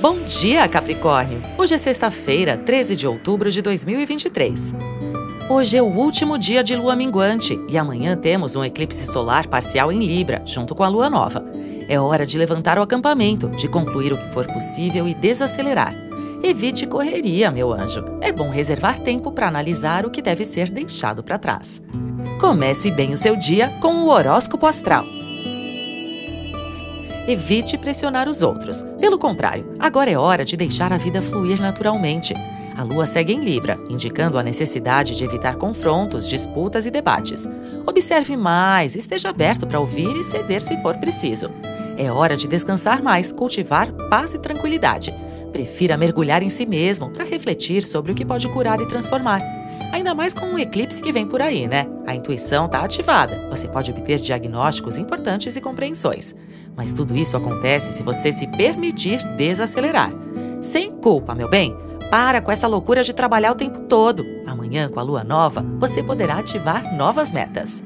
Bom dia, Capricórnio! Hoje é sexta-feira, 13 de outubro de 2023. Hoje é o último dia de lua minguante e amanhã temos um eclipse solar parcial em Libra, junto com a lua nova. É hora de levantar o acampamento, de concluir o que for possível e desacelerar. Evite correria, meu anjo. É bom reservar tempo para analisar o que deve ser deixado para trás. Comece bem o seu dia com o horóscopo astral evite pressionar os outros. Pelo contrário, agora é hora de deixar a vida fluir naturalmente. A lua segue em Libra, indicando a necessidade de evitar confrontos, disputas e debates. Observe mais, esteja aberto para ouvir e ceder se for preciso. É hora de descansar mais, cultivar paz e tranquilidade. Prefira mergulhar em si mesmo para refletir sobre o que pode curar e transformar. Ainda mais com o eclipse que vem por aí, né? A intuição está ativada. Você pode obter diagnósticos importantes e compreensões. Mas tudo isso acontece se você se permitir desacelerar. Sem culpa, meu bem. Para com essa loucura de trabalhar o tempo todo. Amanhã, com a lua nova, você poderá ativar novas metas.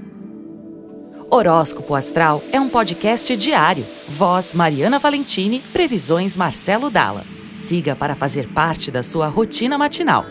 Horóscopo Astral é um podcast diário. Voz Mariana Valentini, previsões Marcelo Dalla. Siga para fazer parte da sua rotina matinal.